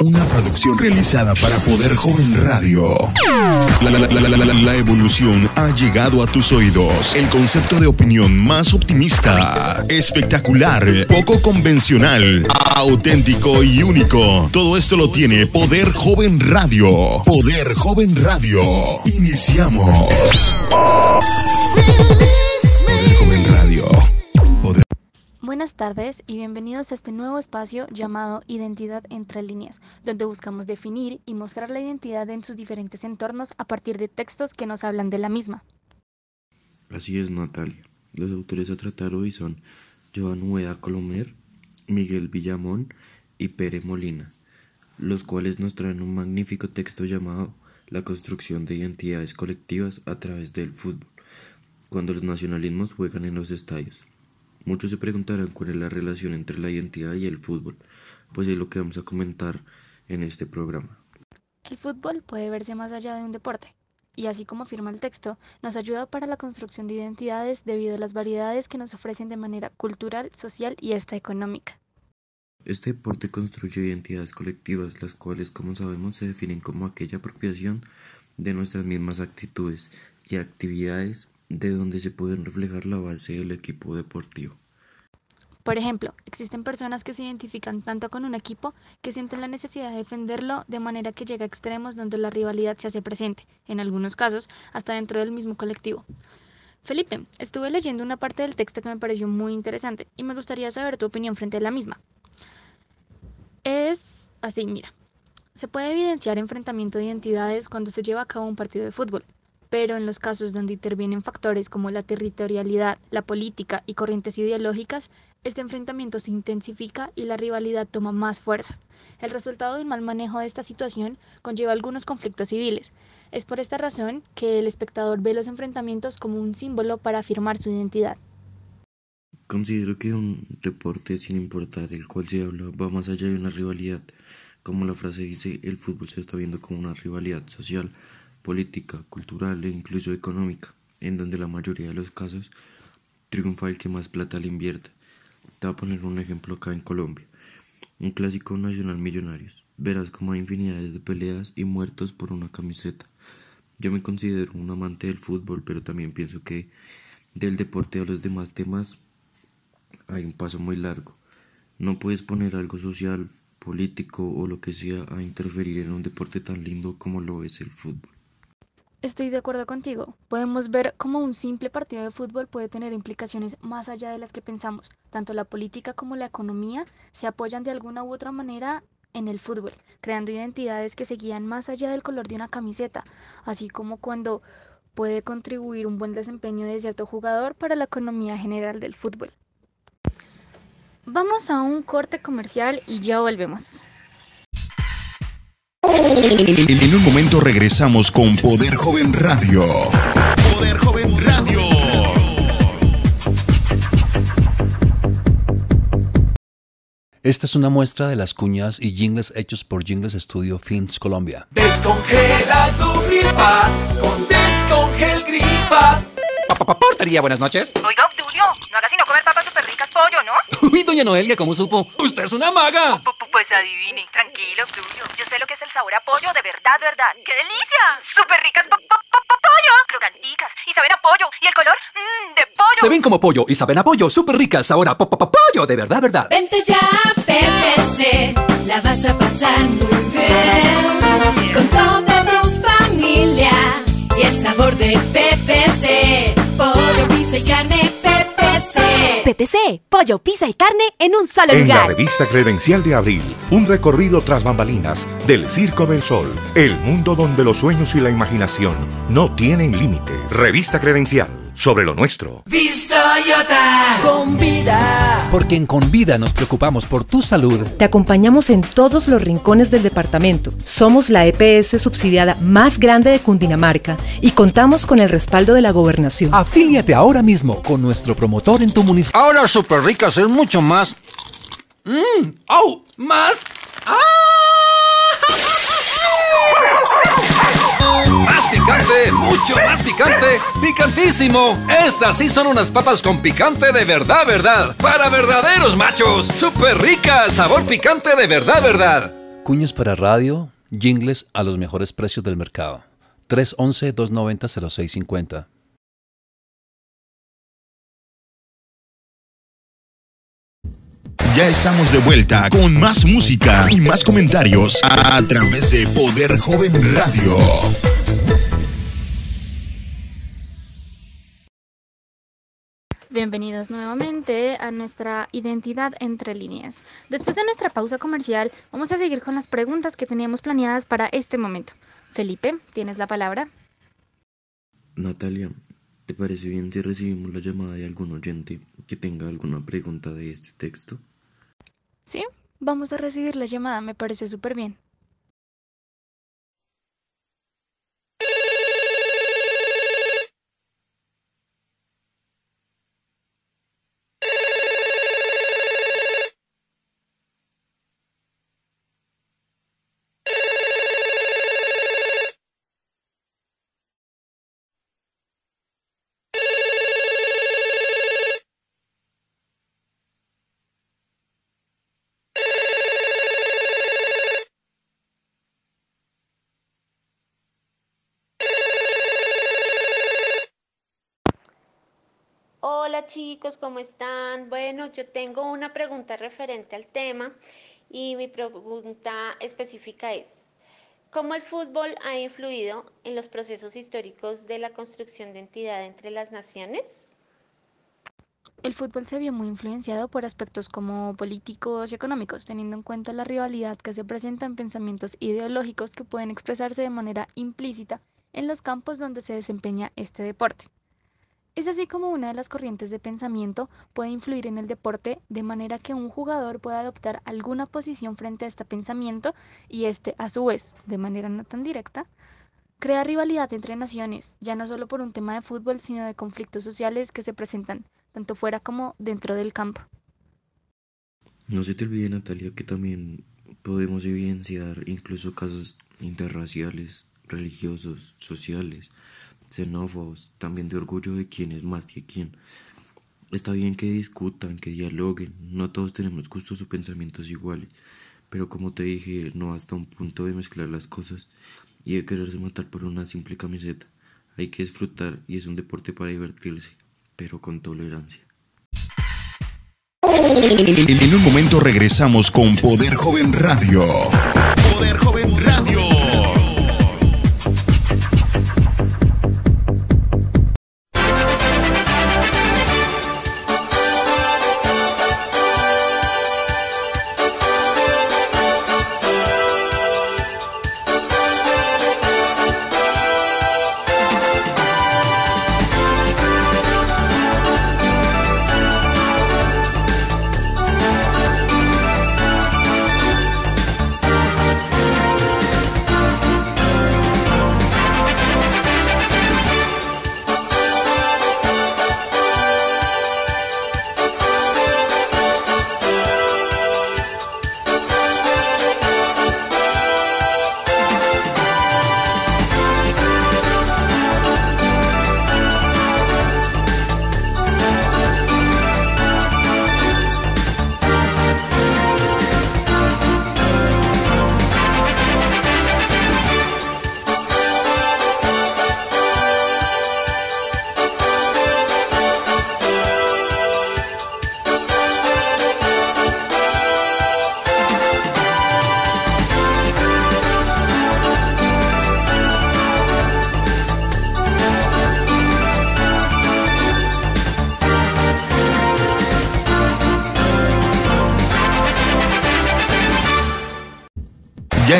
Una producción realizada para Poder Joven Radio. La, evolución ha llegado a tus oídos. El concepto de opinión más optimista, espectacular, poco convencional, auténtico y único. Todo esto lo tiene Poder Joven Radio. Poder Joven Radio. Iniciamos. Poder Joven Radio. Buenas tardes y bienvenidos a este nuevo espacio llamado Identidad entre líneas, donde buscamos definir y mostrar la identidad en sus diferentes entornos a partir de textos que nos hablan de la misma. Así es, Natalia. Los autores a tratar hoy son Joan Ueda Colomer, Miguel Villamón y Pere Molina, los cuales nos traen un magnífico texto llamado La construcción de identidades colectivas a través del fútbol, cuando los nacionalismos juegan en los estadios. Muchos se preguntarán cuál es la relación entre la identidad y el fútbol, pues es lo que vamos a comentar en este programa. El fútbol puede verse más allá de un deporte, y así como afirma el texto, nos ayuda para la construcción de identidades debido a las variedades que nos ofrecen de manera cultural, social y hasta económica. Este deporte construye identidades colectivas, las cuales, como sabemos, se definen como aquella apropiación de nuestras mismas actitudes y actividades de donde se pueden reflejar la base del equipo deportivo. Por ejemplo, existen personas que se identifican tanto con un equipo que sienten la necesidad de defenderlo de manera que llega a extremos donde la rivalidad se hace presente, en algunos casos hasta dentro del mismo colectivo. Felipe, estuve leyendo una parte del texto que me pareció muy interesante y me gustaría saber tu opinión frente a la misma. Es así, mira. Se puede evidenciar enfrentamiento de identidades cuando se lleva a cabo un partido de fútbol, pero en los casos donde intervienen factores como la territorialidad, la política y corrientes ideológicas, este enfrentamiento se intensifica y la rivalidad toma más fuerza. El resultado de un mal manejo de esta situación conlleva algunos conflictos civiles. Es por esta razón que el espectador ve los enfrentamientos como un símbolo para afirmar su identidad. Considero que un deporte, sin importar el cual se habla, va más allá de una rivalidad. Como la frase dice, el fútbol se está viendo como una rivalidad social, política, cultural e incluso económica, en donde la mayoría de los casos triunfa el que más plata le invierte. Te voy a poner un ejemplo acá en Colombia. Un clásico nacional millonarios. Verás como hay infinidades de peleas y muertos por una camiseta. Yo me considero un amante del fútbol, pero también pienso que del deporte a los demás temas hay un paso muy largo. No puedes poner algo social, político o lo que sea a interferir en un deporte tan lindo como lo es el fútbol. Estoy de acuerdo contigo. Podemos ver cómo un simple partido de fútbol puede tener implicaciones más allá de las que pensamos. Tanto la política como la economía se apoyan de alguna u otra manera en el fútbol, creando identidades que se guían más allá del color de una camiseta, así como cuando puede contribuir un buen desempeño de cierto jugador para la economía general del fútbol. Vamos a un corte comercial y ya volvemos. En un momento regresamos con Poder Joven Radio. Poder Joven Radio. Esta es una muestra de las cuñas y jingles hechos por Jingles Studio Films Colombia. Descongela tu gripa con Descongel Gripa. Portería, buenas noches. Oiga, Obdulio, no haga sino comer papas súper ricas pollo, ¿no? Uy, doña Noelia, ¿cómo supo? Usted es una maga. Pu- pu- Pues adivine, tranquilo, Obdulio. Yo sé lo que es el sabor a pollo, de verdad, verdad. ¡Qué delicia! ¡Súper ricas po- po- po- po- pollo! Crocanticas y saben a pollo. ¿Y el color? Mmm, de pollo. Se ven como pollo y saben a pollo, súper ricas. Ahora, po- po- po- pollo, de verdad, verdad. Vente ya a PPC, la vas a pasar muy bien. Con toda tu familia y el sabor de PPC. Pollo, pizza y carne PPC. Pollo, pizza y carne en un solo En la lugar. revista Credencial de Abril, un recorrido tras bambalinas del Circo del Sol, el mundo donde los sueños y la imaginación no tienen límites. Revista Credencial, sobre lo nuestro. Vista Toyota. Con vida. Porque en Convida nos preocupamos por tu salud. Te acompañamos en todos los rincones del departamento. Somos la EPS subsidiada más grande de Cundinamarca y contamos con el respaldo de la gobernación. Afíliate ahora mismo con nuestro promotor en tu municipio. Ahora súper ricas es mucho más. ¡Mmm! ¡Au! ¡Más! ¡Ah! ¡Más picante! ¡Mucho más picante! ¡Picantísimo! Estas sí son unas papas con picante de verdad, verdad. ¡Para verdaderos machos! ¡Súper ricas! ¡Sabor picante de verdad, verdad! Cuñas para radio, jingles a los mejores precios del mercado. 311-290-0650. Ya estamos de vuelta con más música y más comentarios a través de Poder Joven Radio. Bienvenidos nuevamente a nuestra identidad entre líneas. Después de nuestra pausa comercial, vamos a seguir con las preguntas que teníamos planeadas para este momento. Felipe, tienes la palabra. Natalia, ¿te parece bien si recibimos la llamada de algún oyente que tenga alguna pregunta de este texto? Sí, vamos a recibir la llamada, me parece súper bien. Hola chicos, ¿cómo están? Bueno, yo tengo una pregunta referente al tema y mi pregunta específica es, ¿cómo el fútbol ha influido en los procesos históricos de la construcción de entidad entre las naciones? El fútbol se vio muy influenciado por aspectos como políticos y económicos, teniendo en cuenta la rivalidad que se presenta en pensamientos ideológicos que pueden expresarse de manera implícita en los campos donde se desempeña este deporte. Es así como una de las corrientes de pensamiento puede influir en el deporte de manera que un jugador pueda adoptar alguna posición frente a este pensamiento y este, a su vez, de manera no tan directa, crea rivalidad entre naciones, ya no solo por un tema de fútbol, sino de conflictos sociales que se presentan tanto fuera como dentro del campo. No se te olvide, Natalia, que también podemos evidenciar incluso casos interraciales, religiosos, sociales, xenófobos, también de orgullo de quién es más que quién. Está bien que discutan, que dialoguen, no todos tenemos gustos o pensamientos iguales, pero como te dije, no hasta un punto de mezclar las cosas y de quererse matar por una simple camiseta. Hay que disfrutar y es un deporte para divertirse, pero con tolerancia. En un momento regresamos con Poder Joven Radio. Poder Joven Radio.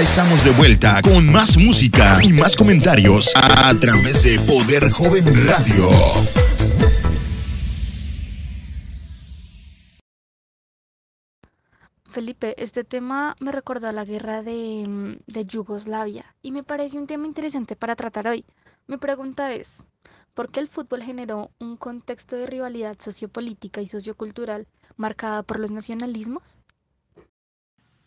Estamos de vuelta con más música y más comentarios a través de Poder Joven Radio. Felipe, este tema me recordó a la guerra de, de Yugoslavia y me parece un tema interesante para tratar hoy. Mi pregunta es, ¿por qué el fútbol generó un contexto de rivalidad sociopolítica y sociocultural marcada por los nacionalismos?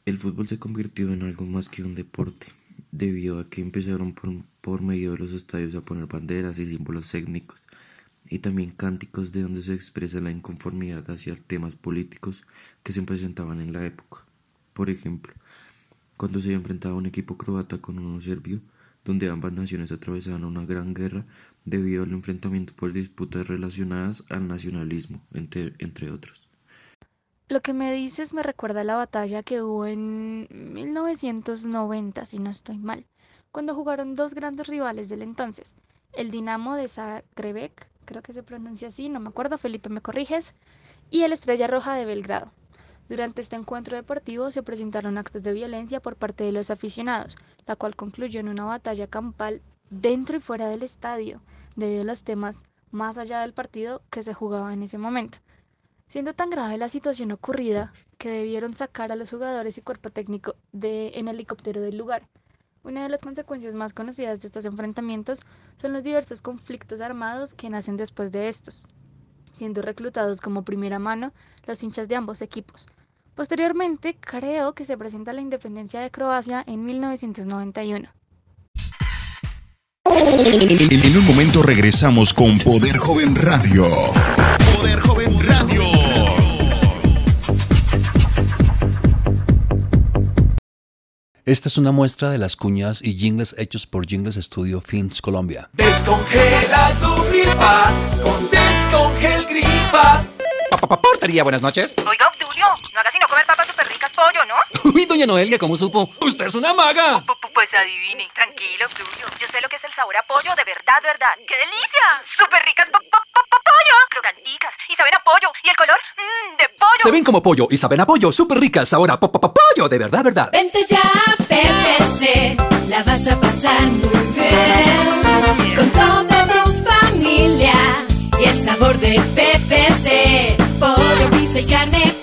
El fútbol se convirtió en algo más que un deporte, debido a que empezaron por, por medio de los estadios a poner banderas y símbolos técnicos, y también cánticos de donde se expresa la inconformidad hacia temas políticos que se presentaban en la época. Por ejemplo, cuando se enfrentaba un equipo croata con uno serbio, donde ambas naciones atravesaban una gran guerra debido al enfrentamiento por disputas relacionadas al nacionalismo, entre, entre otros. Lo que me dices me recuerda a la batalla que hubo en 1990, si no estoy mal, cuando jugaron dos grandes rivales del entonces, el Dinamo de Zagreb, creo que se pronuncia así, no me acuerdo, Felipe me corriges, y el Estrella Roja de Belgrado. Durante este encuentro deportivo se presentaron actos de violencia por parte de los aficionados, la cual concluyó en una batalla campal dentro y fuera del estadio, debido a los temas más allá del partido que se jugaba en ese momento. Siendo tan grave la situación ocurrida que debieron sacar a los jugadores y cuerpo técnico en helicóptero del lugar. Una de las consecuencias más conocidas de estos enfrentamientos son los diversos conflictos armados que nacen después de estos, siendo reclutados como primera mano los hinchas de ambos equipos. Posteriormente, creo que se presenta la independencia de Croacia en 1991. En un momento regresamos con Poder Joven Radio. Esta es una muestra de las cuñas y jingles hechos por Jingles Studio Films Colombia. Descongela tu gripa con Descongel Gripa. Portería, buenas noches Obdulio, no haga sino comer papas súper ricas pollo, ¿no? Uy, doña Noelia, ¿cómo supo? Usted es una maga. Pu- pu- Pues adivine. Tranquilo, Obdulio. Yo sé lo que es el sabor a pollo de verdad, verdad. ¡Qué delicia! Súper ricas po- po- po- po- pollo. Crocanticas. Y saben a pollo. Y el color, mmm, de pollo. Se ven como pollo y saben a pollo, súper ricas. Ahora, po- po- po- pollo, de verdad, verdad. Vente ya a PPC, la vas a pasar muy bien. Con toda tu familia y el sabor de PPC. Pollo, pizza y carne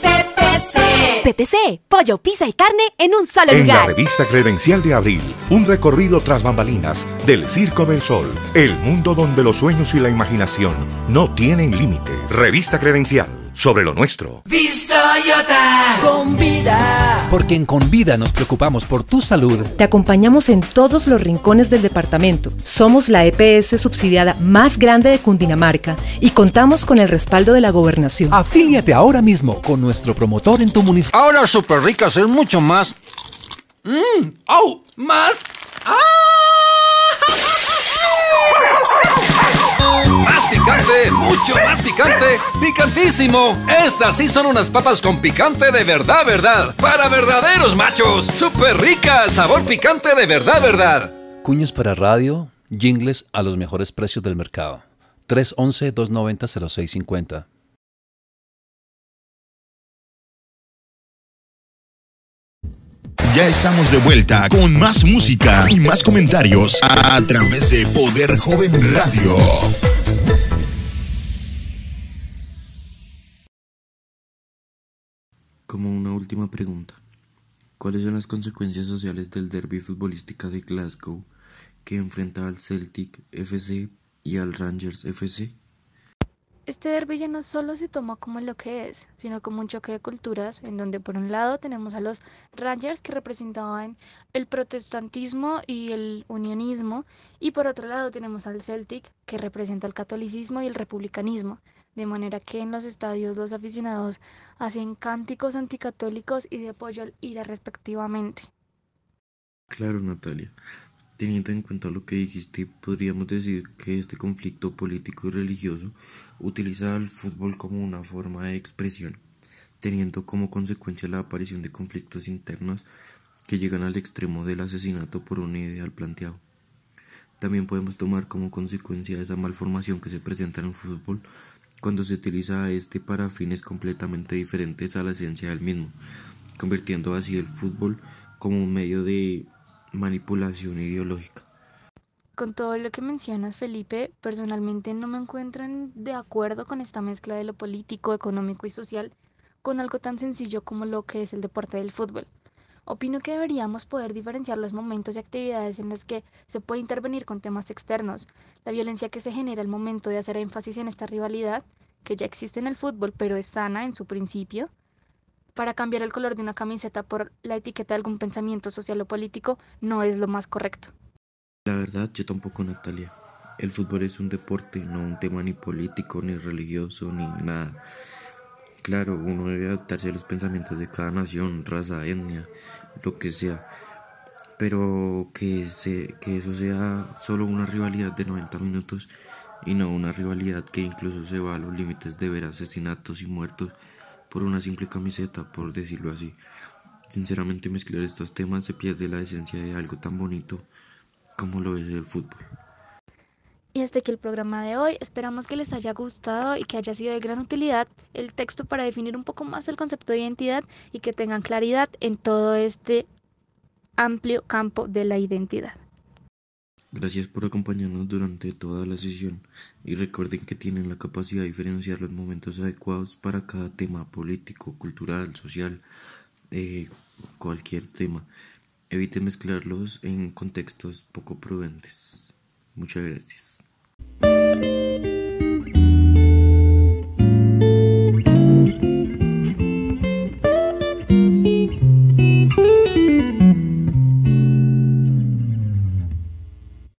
PPC. Pollo, pizza y carne en un solo En la lugar. revista credencial de abril, un recorrido tras bambalinas del Circo del Sol, el mundo donde los sueños y la imaginación no tienen límites. Revista credencial sobre lo nuestro. Vista Toyota. Con vida. Porque en Convida nos preocupamos por tu salud. Te acompañamos en todos los rincones del departamento. Somos la EPS subsidiada más grande de Cundinamarca y contamos con el respaldo de la gobernación. Afíliate ahora mismo con nuestro promotor en tu municipio. Ahora súper ricas es mucho más. ¡Mmm! ¡Au! ¡Más! ¡Más picante! ¡Mucho más picante! ¡Picantísimo! Estas sí son unas papas con picante de verdad, verdad. ¡Para verdaderos machos! ¡Súper ricas! ¡Sabor picante de verdad, verdad! Cuñas para radio, jingles a los mejores precios del mercado. 311-290-0650. Ya estamos de vuelta con más música y más comentarios a través de Poder Joven Radio. Como una última pregunta, ¿cuáles son las consecuencias sociales del derby futbolística de Glasgow que enfrenta al Celtic FC y al Rangers FC? Este derby ya no solo se toma como lo que es, sino como un choque de culturas, en donde por un lado tenemos a los Rangers que representaban el protestantismo y el unionismo, y por otro lado tenemos al Celtic que representa el catolicismo y el republicanismo, de manera que en los estadios los aficionados hacen cánticos anticatólicos y de apoyo al IRA respectivamente. Claro, Natalia. Teniendo en cuenta lo que dijiste, podríamos decir que este conflicto político y religioso utiliza al fútbol como una forma de expresión, teniendo como consecuencia la aparición de conflictos internos que llegan al extremo del asesinato por un ideal planteado. También podemos tomar como consecuencia esa malformación que se presenta en el fútbol cuando se utiliza este para fines completamente diferentes a la esencia del mismo, convirtiendo así el fútbol como un medio de manipulación ideológica. Con todo lo que mencionas, Felipe, personalmente no me encuentro en- de acuerdo con esta mezcla de lo político, económico y social con algo tan sencillo como lo que es el deporte del fútbol. Opino que deberíamos poder diferenciar los momentos y actividades en los que se puede intervenir con temas externos, la violencia que se genera al momento de hacer énfasis en esta rivalidad, que ya existe en el fútbol pero es sana en su principio, para cambiar el color de una camiseta por la etiqueta de algún pensamiento social o político no es lo más correcto. La verdad, yo tampoco, Natalia. El fútbol es un deporte, no un tema ni político, ni religioso, ni nada. Claro, uno debe adaptarse a los pensamientos de cada nación, raza, etnia, lo que sea. pero que, se, que eso sea solo una rivalidad de 90 minutos y no una rivalidad que incluso se va a los límites de ver asesinatos y muertos por una simple camiseta, por decirlo así. Sinceramente mezclar estos temas se pierde la esencia de algo tan bonito como lo es el fútbol. Y hasta que el programa de hoy esperamos que les haya gustado y que haya sido de gran utilidad el texto para definir un poco más el concepto de identidad y que tengan claridad en todo este amplio campo de la identidad. Gracias por acompañarnos durante toda la sesión y recuerden que tienen la capacidad de diferenciar los momentos adecuados para cada tema político, cultural, social, eh, cualquier tema. Eviten mezclarlos en contextos poco prudentes. Muchas gracias.